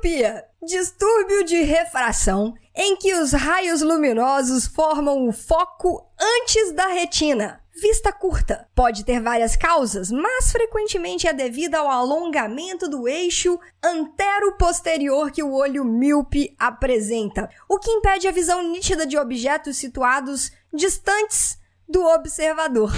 Miopia, distúrbio de refração em que os raios luminosos formam o foco antes da retina. Vista curta. Pode ter várias causas, mas frequentemente é devido ao alongamento do eixo antero-posterior que o olho míope apresenta, o que impede a visão nítida de objetos situados distantes do observador.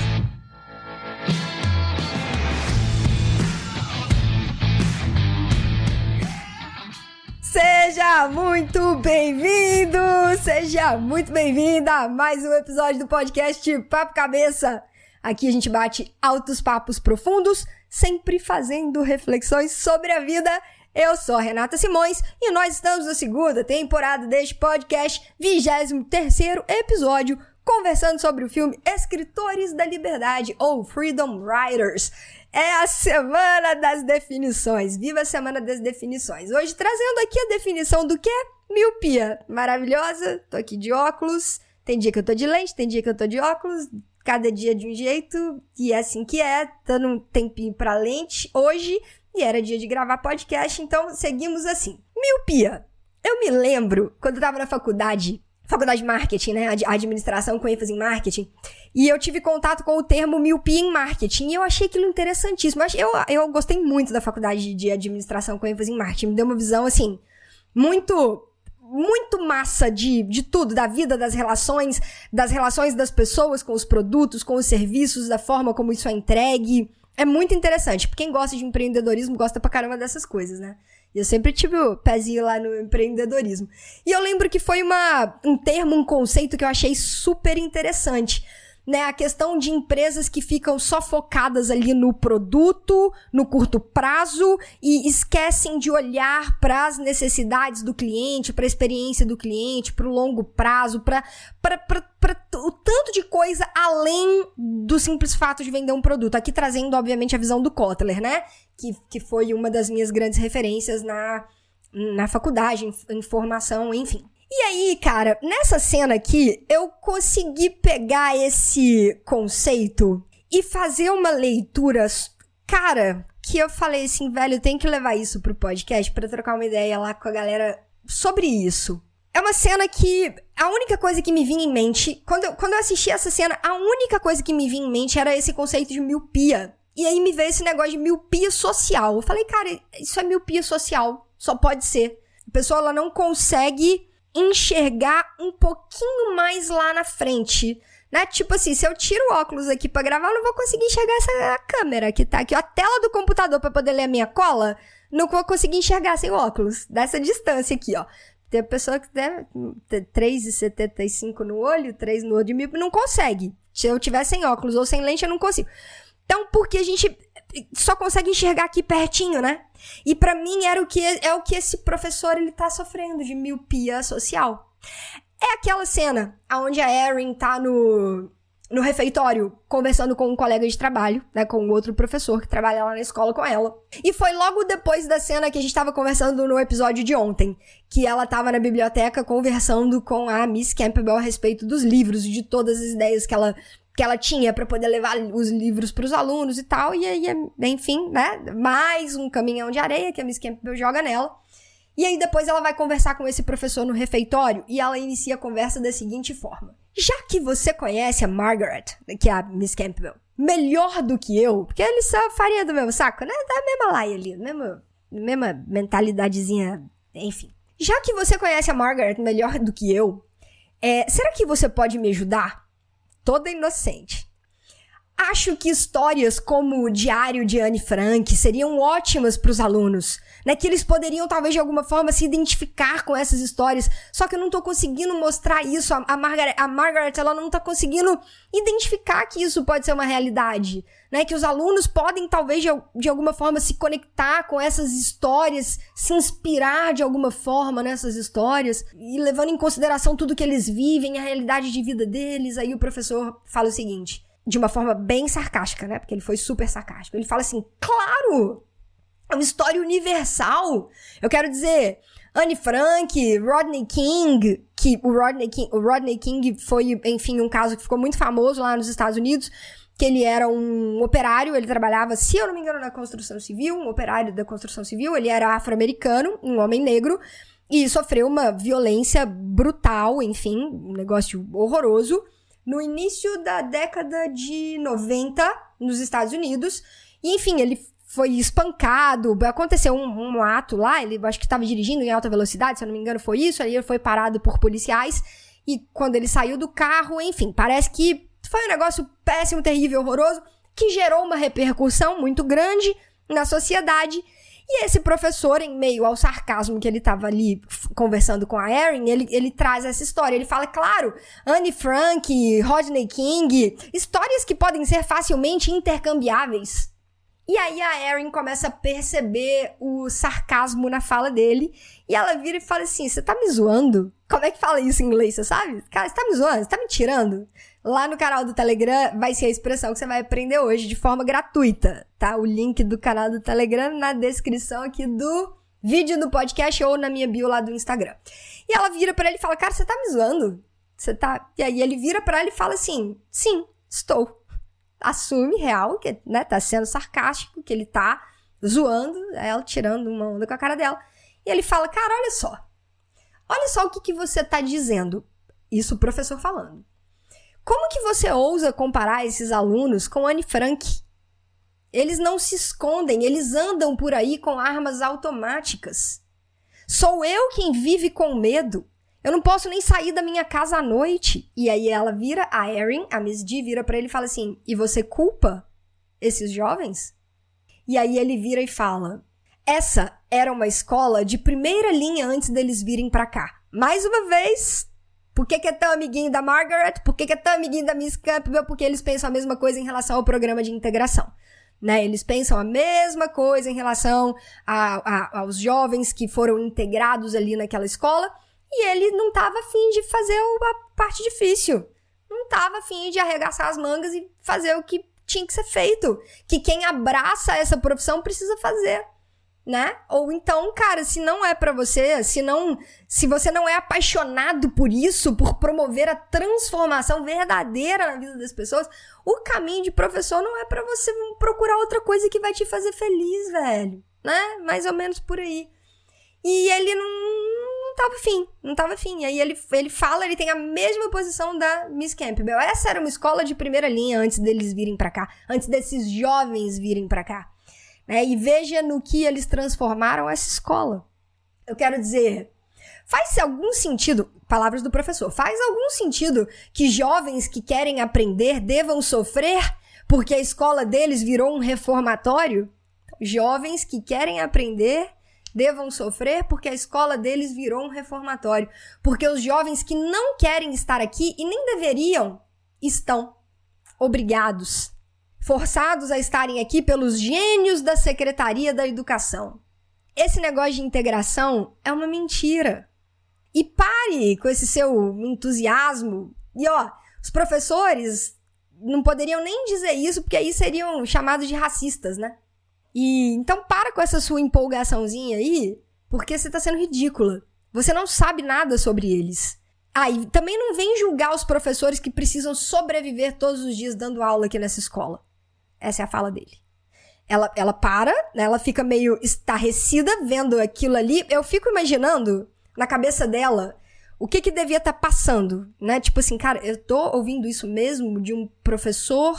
Seja muito bem-vindo, seja muito bem-vinda a mais um episódio do podcast Papo Cabeça. Aqui a gente bate altos papos profundos, sempre fazendo reflexões sobre a vida. Eu sou a Renata Simões e nós estamos na segunda temporada deste podcast, 23 episódio, conversando sobre o filme Escritores da Liberdade ou Freedom Writers. É a semana das definições. Viva a semana das definições. Hoje trazendo aqui a definição do que é miopia. Maravilhosa. Tô aqui de óculos. Tem dia que eu tô de lente, tem dia que eu tô de óculos. Cada dia de um jeito. E é assim que é. Dando um tempinho pra lente hoje. E era dia de gravar podcast, então seguimos assim. Miopia. Eu me lembro, quando eu tava na faculdade, faculdade de marketing, né? Administração com ênfase em marketing. E eu tive contato com o termo miopia em marketing. E eu achei aquilo interessantíssimo. Eu, eu gostei muito da faculdade de administração com ênfase em marketing. Me deu uma visão, assim, muito muito massa de, de tudo, da vida, das relações, das relações das pessoas com os produtos, com os serviços, da forma como isso é entregue. É muito interessante. Quem gosta de empreendedorismo gosta pra caramba dessas coisas, né? E eu sempre tive o pezinho lá no empreendedorismo. E eu lembro que foi uma, um termo, um conceito que eu achei super interessante né? A questão de empresas que ficam só focadas ali no produto, no curto prazo e esquecem de olhar para as necessidades do cliente, para a experiência do cliente, para o longo prazo, para o tanto de coisa além do simples fato de vender um produto. Aqui trazendo, obviamente, a visão do Kotler, né? Que, que foi uma das minhas grandes referências na, na faculdade, em, em formação, enfim. E aí, cara, nessa cena aqui, eu consegui pegar esse conceito e fazer uma leitura, cara, que eu falei assim, velho, tem que levar isso pro podcast para trocar uma ideia lá com a galera sobre isso. É uma cena que a única coisa que me vinha em mente, quando eu, quando eu assisti essa cena, a única coisa que me vinha em mente era esse conceito de miopia. E aí me veio esse negócio de miopia social. Eu falei, cara, isso é miopia social. Só pode ser. A pessoa ela não consegue enxergar um pouquinho mais lá na frente. Né? Tipo assim, se eu tiro o óculos aqui para gravar, eu não vou conseguir enxergar essa câmera que tá aqui, a tela do computador para poder ler a minha cola, não vou conseguir enxergar sem óculos, dessa distância aqui, ó. Tem pessoa que tem 3,75 no olho, 3 no olho de mim, não consegue. Se eu tiver sem óculos ou sem lente, eu não consigo. Então, porque a gente só consegue enxergar aqui pertinho, né? E para mim era o que é o que esse professor ele tá sofrendo de miopia social. É aquela cena onde a Erin tá no no refeitório, conversando com um colega de trabalho, né, com outro professor que trabalha lá na escola com ela. E foi logo depois da cena que a gente tava conversando no episódio de ontem, que ela tava na biblioteca conversando com a Miss Campbell a respeito dos livros e de todas as ideias que ela que ela tinha para poder levar os livros para os alunos e tal. E aí, enfim, né? Mais um caminhão de areia que a Miss Campbell joga nela. E aí depois ela vai conversar com esse professor no refeitório e ela inicia a conversa da seguinte forma: Já que você conhece a Margaret, que é a Miss Campbell, melhor do que eu, porque eles são farinha do mesmo saco, né? Da mesma laia ali, mesma, mesma mentalidadezinha, enfim. Já que você conhece a Margaret melhor do que eu, é, será que você pode me ajudar? Toda inocente. Acho que histórias como o Diário de Anne Frank seriam ótimas para os alunos, né? Que eles poderiam talvez de alguma forma se identificar com essas histórias. Só que eu não estou conseguindo mostrar isso. A, a, Margaret, a Margaret, ela não está conseguindo identificar que isso pode ser uma realidade, né? Que os alunos podem talvez de, de alguma forma se conectar com essas histórias, se inspirar de alguma forma nessas histórias e levando em consideração tudo que eles vivem, a realidade de vida deles. Aí o professor fala o seguinte: de uma forma bem sarcástica, né? Porque ele foi super sarcástico. Ele fala assim: claro! É uma história universal. Eu quero dizer, Anne Frank, Rodney King, que o Rodney King, o Rodney King foi, enfim, um caso que ficou muito famoso lá nos Estados Unidos. que ele era um operário, ele trabalhava, se eu não me engano, na construção civil, um operário da construção civil, ele era afro-americano, um homem negro, e sofreu uma violência brutal, enfim, um negócio horroroso, no início da década de 90, nos Estados Unidos. E, enfim, ele foi espancado, aconteceu um, um ato lá, ele acho que estava dirigindo em alta velocidade, se eu não me engano foi isso, aí ele foi parado por policiais, e quando ele saiu do carro, enfim, parece que foi um negócio péssimo, terrível, horroroso, que gerou uma repercussão muito grande na sociedade, e esse professor, em meio ao sarcasmo que ele estava ali conversando com a Erin, ele, ele traz essa história. Ele fala, claro, Anne Frank, Rodney King, histórias que podem ser facilmente intercambiáveis. E aí a Erin começa a perceber o sarcasmo na fala dele. E ela vira e fala assim: Você tá me zoando? Como é que fala isso em inglês, você sabe? Cara, você tá me zoando? Você tá me tirando? Lá no canal do Telegram vai ser a expressão que você vai aprender hoje de forma gratuita, tá? O link do canal do Telegram na descrição aqui do vídeo do podcast ou na minha bio lá do Instagram. E ela vira para ele e fala: Cara, você tá me zoando? Você tá. E aí ele vira para ela e fala assim: Sim, estou. Assume real, que né, tá sendo sarcástico, que ele tá zoando, ela tirando uma onda com a cara dela. E ele fala: Cara, olha só. Olha só o que, que você tá dizendo. Isso o professor falando. Como que você ousa comparar esses alunos com Anne Frank? Eles não se escondem, eles andam por aí com armas automáticas. Sou eu quem vive com medo. Eu não posso nem sair da minha casa à noite. E aí ela vira, a Erin, a Miss D, vira para ele e fala assim: E você culpa esses jovens? E aí ele vira e fala: Essa era uma escola de primeira linha antes deles virem para cá. Mais uma vez, por que, que, é tão amiguinho da Margaret? Por que, que, é tão amiguinho da Miss Campbell? Porque eles pensam a mesma coisa em relação ao programa de integração. Né? Eles pensam a mesma coisa em relação a, a, aos jovens que foram integrados ali naquela escola. E ele não estava afim de fazer a parte difícil. Não estava afim de arregaçar as mangas e fazer o que tinha que ser feito. Que quem abraça essa profissão precisa fazer né? Ou então, cara, se não é para você, se não, se você não é apaixonado por isso, por promover a transformação verdadeira na vida das pessoas, o caminho de professor não é para você procurar outra coisa que vai te fazer feliz, velho, né? Mais ou menos por aí. E ele não, não tava afim, não tava afim. Aí ele, ele fala, ele tem a mesma posição da Miss Campbell. Essa era uma escola de primeira linha antes deles virem para cá, antes desses jovens virem para cá. Né? E veja no que eles transformaram essa escola. Eu quero dizer, faz algum sentido, palavras do professor, faz algum sentido que jovens que querem aprender devam sofrer porque a escola deles virou um reformatório? Jovens que querem aprender devam sofrer porque a escola deles virou um reformatório. Porque os jovens que não querem estar aqui e nem deveriam estão obrigados forçados a estarem aqui pelos gênios da Secretaria da Educação. Esse negócio de integração é uma mentira. E pare com esse seu entusiasmo. E ó, os professores não poderiam nem dizer isso, porque aí seriam chamados de racistas, né? E então para com essa sua empolgaçãozinha aí, porque você tá sendo ridícula. Você não sabe nada sobre eles. Ah, e também não vem julgar os professores que precisam sobreviver todos os dias dando aula aqui nessa escola. Essa é a fala dele. Ela, ela para, né? ela fica meio estarrecida vendo aquilo ali. Eu fico imaginando na cabeça dela o que que devia estar tá passando, né? Tipo assim, cara, eu tô ouvindo isso mesmo de um professor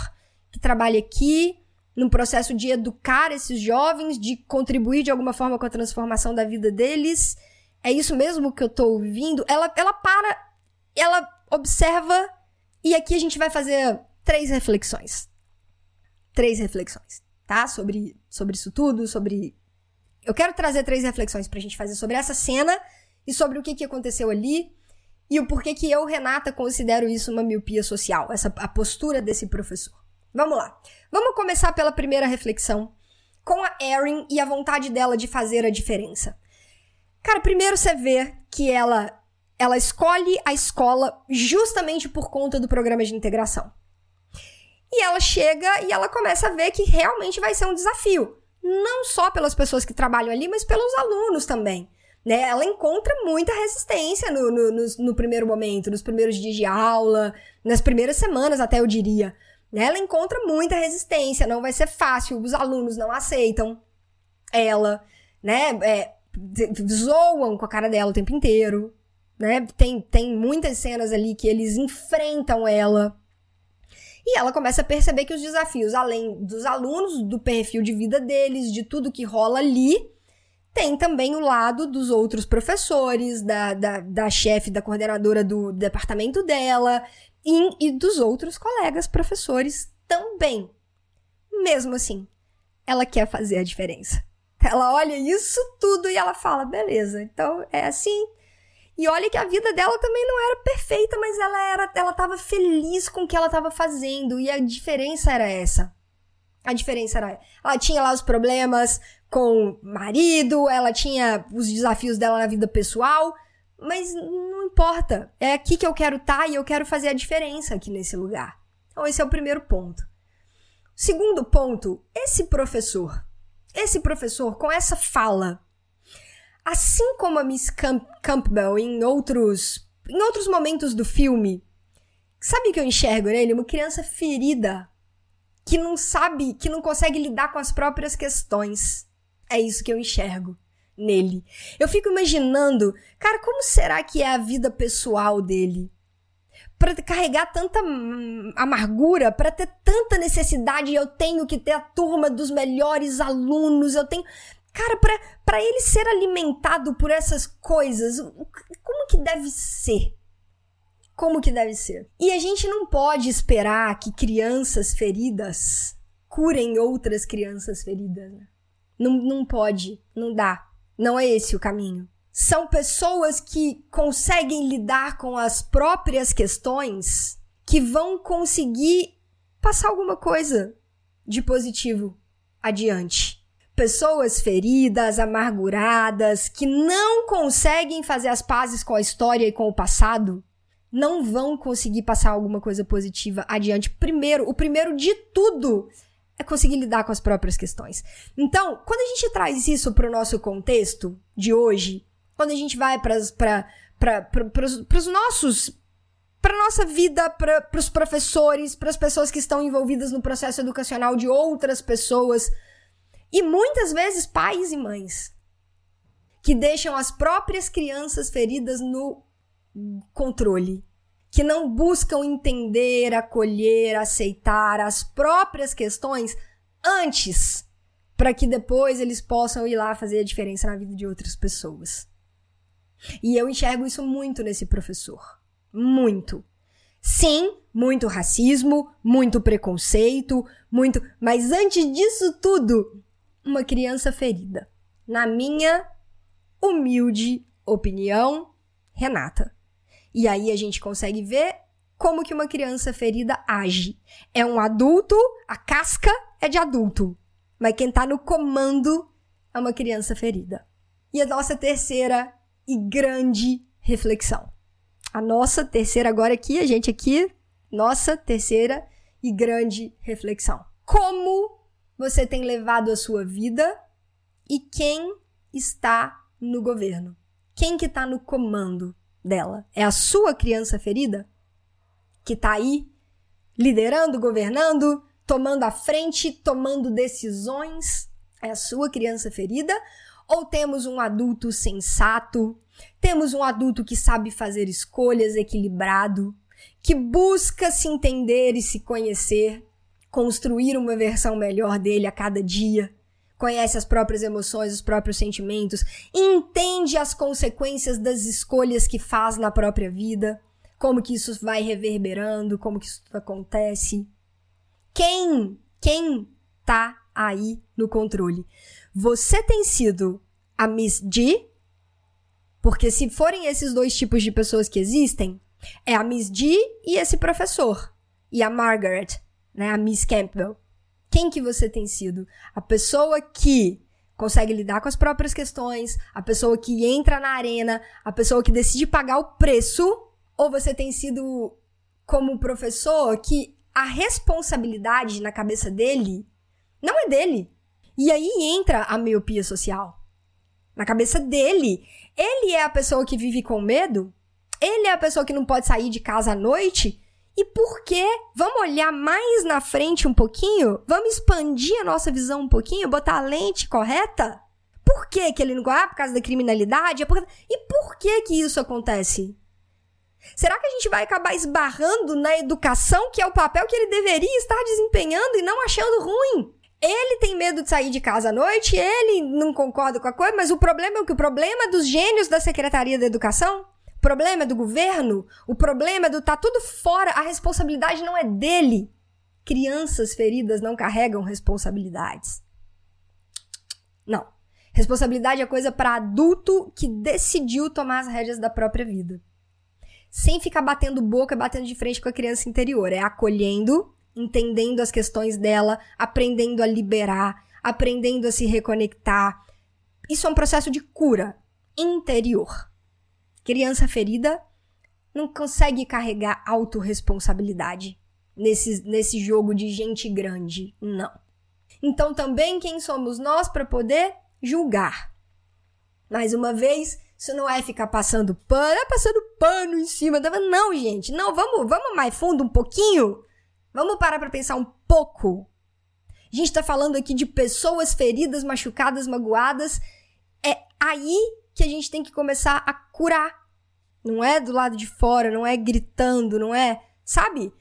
que trabalha aqui num processo de educar esses jovens, de contribuir de alguma forma com a transformação da vida deles. É isso mesmo que eu tô ouvindo? Ela, ela para, ela observa e aqui a gente vai fazer três reflexões três reflexões, tá? Sobre, sobre isso tudo, sobre. Eu quero trazer três reflexões pra gente fazer sobre essa cena e sobre o que, que aconteceu ali e o porquê que eu, Renata, considero isso uma miopia social, essa a postura desse professor. Vamos lá. Vamos começar pela primeira reflexão, com a Erin e a vontade dela de fazer a diferença. Cara, primeiro você vê que ela ela escolhe a escola justamente por conta do programa de integração. E ela chega e ela começa a ver que realmente vai ser um desafio. Não só pelas pessoas que trabalham ali, mas pelos alunos também. Né? Ela encontra muita resistência no, no, no, no primeiro momento, nos primeiros dias de aula, nas primeiras semanas, até eu diria. Né? Ela encontra muita resistência, não vai ser fácil, os alunos não aceitam ela, né? É, zoam com a cara dela o tempo inteiro, né? Tem, tem muitas cenas ali que eles enfrentam ela. E ela começa a perceber que os desafios, além dos alunos, do perfil de vida deles, de tudo que rola ali, tem também o lado dos outros professores, da, da, da chefe, da coordenadora do departamento dela e, e dos outros colegas professores também. Mesmo assim, ela quer fazer a diferença. Ela olha isso tudo e ela fala: beleza, então é assim. E olha que a vida dela também não era perfeita, mas ela era, ela estava feliz com o que ela estava fazendo e a diferença era essa. A diferença era ela tinha lá os problemas com o marido, ela tinha os desafios dela na vida pessoal, mas não importa. É aqui que eu quero estar tá e eu quero fazer a diferença aqui nesse lugar. Então esse é o primeiro ponto. Segundo ponto, esse professor, esse professor com essa fala, assim como a Miss Camp Campbell em outros em outros momentos do filme, sabe o que eu enxergo nele? Uma criança ferida que não sabe, que não consegue lidar com as próprias questões. É isso que eu enxergo nele. Eu fico imaginando, cara, como será que é a vida pessoal dele? Para carregar tanta amargura, para ter tanta necessidade, eu tenho que ter a turma dos melhores alunos, eu tenho. Cara, para ele ser alimentado por essas coisas, como que deve ser? como que deve ser. E a gente não pode esperar que crianças feridas curem outras crianças feridas. Né? Não, não pode, não dá. Não é esse o caminho. São pessoas que conseguem lidar com as próprias questões que vão conseguir passar alguma coisa de positivo adiante. Pessoas feridas, amarguradas, que não conseguem fazer as pazes com a história e com o passado, não vão conseguir passar alguma coisa positiva adiante. Primeiro, o primeiro de tudo é conseguir lidar com as próprias questões. Então, quando a gente traz isso para o nosso contexto de hoje, quando a gente vai para os nossos para nossa vida, para os professores, para as pessoas que estão envolvidas no processo educacional de outras pessoas e muitas vezes pais e mães que deixam as próprias crianças feridas no controle, que não buscam entender, acolher, aceitar as próprias questões antes, para que depois eles possam ir lá fazer a diferença na vida de outras pessoas. E eu enxergo isso muito nesse professor. Muito. Sim, muito racismo, muito preconceito, muito. Mas antes disso tudo, uma criança ferida. Na minha humilde opinião, Renata. E aí a gente consegue ver como que uma criança ferida age. É um adulto, a casca é de adulto, mas quem tá no comando é uma criança ferida. E a nossa terceira e grande reflexão. A nossa terceira agora aqui, a gente aqui, nossa terceira e grande reflexão. Como você tem levado a sua vida e quem está no governo? Quem que está no comando dela. É a sua criança ferida que tá aí liderando, governando, tomando a frente, tomando decisões. É a sua criança ferida? Ou temos um adulto sensato? Temos um adulto que sabe fazer escolhas equilibrado, que busca se entender e se conhecer, construir uma versão melhor dele a cada dia? conhece as próprias emoções, os próprios sentimentos, entende as consequências das escolhas que faz na própria vida, como que isso vai reverberando, como que isso acontece. Quem, quem tá aí no controle? Você tem sido a Miss D? Porque se forem esses dois tipos de pessoas que existem, é a Miss D e esse professor. E a Margaret, né, a Miss Campbell. Quem que você tem sido? A pessoa que consegue lidar com as próprias questões, a pessoa que entra na arena, a pessoa que decide pagar o preço, ou você tem sido como professor que a responsabilidade na cabeça dele não é dele. E aí entra a miopia social. Na cabeça dele, ele é a pessoa que vive com medo, ele é a pessoa que não pode sair de casa à noite E por quê? Vamos olhar mais na frente um pouquinho? Vamos expandir a nossa visão um pouquinho? Botar a lente correta? Por que, que ele não ah, por causa da criminalidade? É por... E por que que isso acontece? Será que a gente vai acabar esbarrando na educação, que é o papel que ele deveria estar desempenhando e não achando ruim? Ele tem medo de sair de casa à noite, ele não concorda com a coisa, mas o problema é o que? O problema é dos gênios da Secretaria da Educação? Problema é do governo? O problema é do tá tudo fora, a responsabilidade não é dele. Crianças feridas não carregam responsabilidades. Não. Responsabilidade é coisa para adulto que decidiu tomar as rédeas da própria vida. Sem ficar batendo boca, batendo de frente com a criança interior. É acolhendo, entendendo as questões dela, aprendendo a liberar, aprendendo a se reconectar. Isso é um processo de cura interior. Criança ferida não consegue carregar autorresponsabilidade nesse, nesse jogo de gente grande. Não. Então, também quem somos nós para poder julgar? Mais uma vez, isso não é ficar passando pano, é passando pano em cima. Não, gente, não, vamos, vamos mais fundo um pouquinho. Vamos parar para pensar um pouco. A gente está falando aqui de pessoas feridas, machucadas, magoadas. É aí que a gente tem que começar a curar. Não é do lado de fora, não é gritando, não é. Sabe?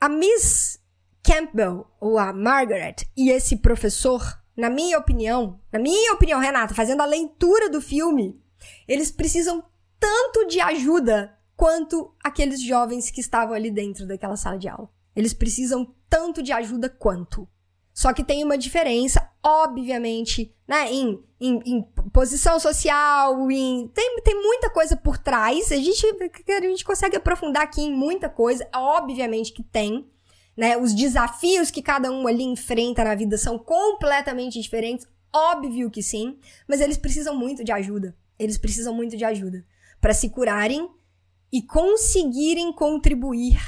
A Miss Campbell, ou a Margaret, e esse professor, na minha opinião, na minha opinião, Renata, fazendo a leitura do filme, eles precisam tanto de ajuda quanto aqueles jovens que estavam ali dentro daquela sala de aula. Eles precisam tanto de ajuda quanto. Só que tem uma diferença, obviamente, né? Em, em, em posição social, em. Tem, tem muita coisa por trás. A gente, a gente consegue aprofundar aqui em muita coisa. Obviamente que tem. Né? Os desafios que cada um ali enfrenta na vida são completamente diferentes. Óbvio que sim. Mas eles precisam muito de ajuda. Eles precisam muito de ajuda. para se curarem e conseguirem contribuir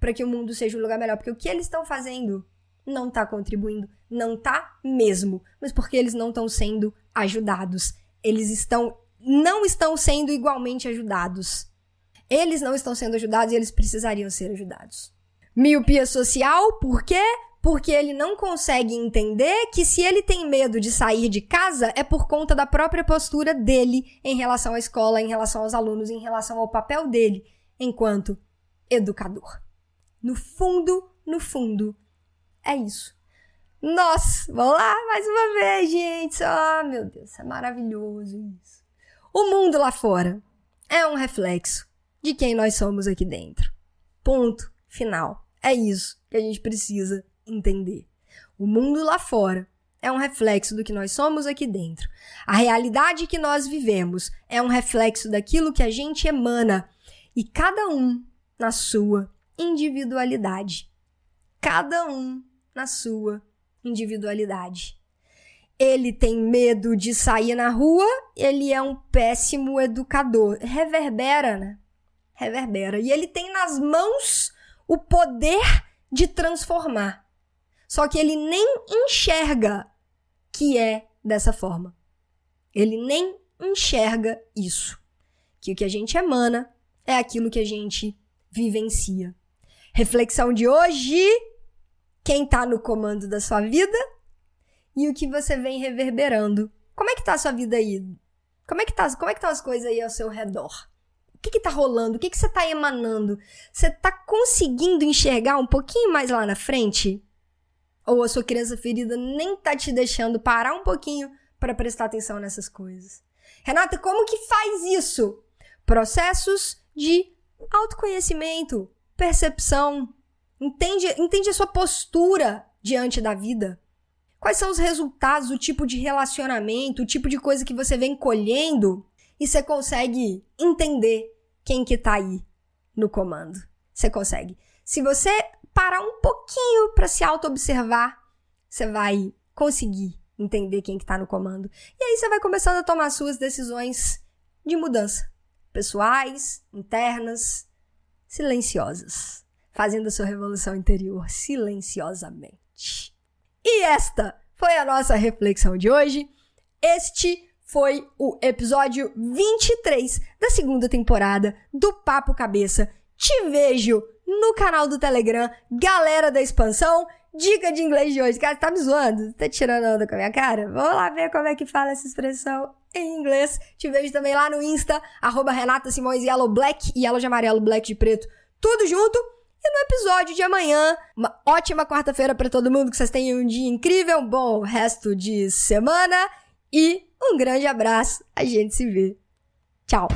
para que o mundo seja um lugar melhor. Porque o que eles estão fazendo não está contribuindo, não está mesmo, mas porque eles não estão sendo ajudados. Eles estão não estão sendo igualmente ajudados. Eles não estão sendo ajudados e eles precisariam ser ajudados. Miopia social, por quê? Porque ele não consegue entender que se ele tem medo de sair de casa é por conta da própria postura dele em relação à escola, em relação aos alunos, em relação ao papel dele enquanto educador. No fundo, no fundo, é isso. Nossa, vamos lá mais uma vez, gente. Ah, oh, meu Deus, é maravilhoso isso. O mundo lá fora é um reflexo de quem nós somos aqui dentro. Ponto final. É isso que a gente precisa entender. O mundo lá fora é um reflexo do que nós somos aqui dentro. A realidade que nós vivemos é um reflexo daquilo que a gente emana e cada um na sua individualidade. Cada um na sua individualidade. Ele tem medo de sair na rua, ele é um péssimo educador. Reverbera, né? Reverbera. E ele tem nas mãos o poder de transformar. Só que ele nem enxerga que é dessa forma. Ele nem enxerga isso. Que o que a gente emana é aquilo que a gente vivencia. Reflexão de hoje: quem está no comando da sua vida e o que você vem reverberando. Como é que tá a sua vida aí? Como é que tá, como é que tá as coisas aí ao seu redor? O que que tá rolando? O que que você tá emanando? Você tá conseguindo enxergar um pouquinho mais lá na frente? Ou a sua criança ferida nem tá te deixando parar um pouquinho para prestar atenção nessas coisas? Renata, como que faz isso? Processos de autoconhecimento, percepção. Entende, entende a sua postura diante da vida. Quais são os resultados, o tipo de relacionamento, o tipo de coisa que você vem colhendo e você consegue entender quem que tá aí no comando. Você consegue. Se você parar um pouquinho para se auto-observar, você vai conseguir entender quem que tá no comando. E aí você vai começando a tomar suas decisões de mudança, pessoais, internas, silenciosas, fazendo sua revolução interior silenciosamente. E esta foi a nossa reflexão de hoje. Este foi o episódio 23 da segunda temporada do Papo Cabeça Te vejo no canal do Telegram, galera da expansão. Dica de inglês de hoje. Cara, tá me zoando? Tá tirando onda com a minha cara? Vamos lá ver como é que fala essa expressão em inglês. Te vejo também lá no Insta, arroba Renata Simões Yellow Black, Yellow de amarelo, Black de preto, tudo junto. E no episódio de amanhã, uma ótima quarta-feira para todo mundo, que vocês tenham um dia incrível, um bom resto de semana e um grande abraço. A gente se vê. Tchau!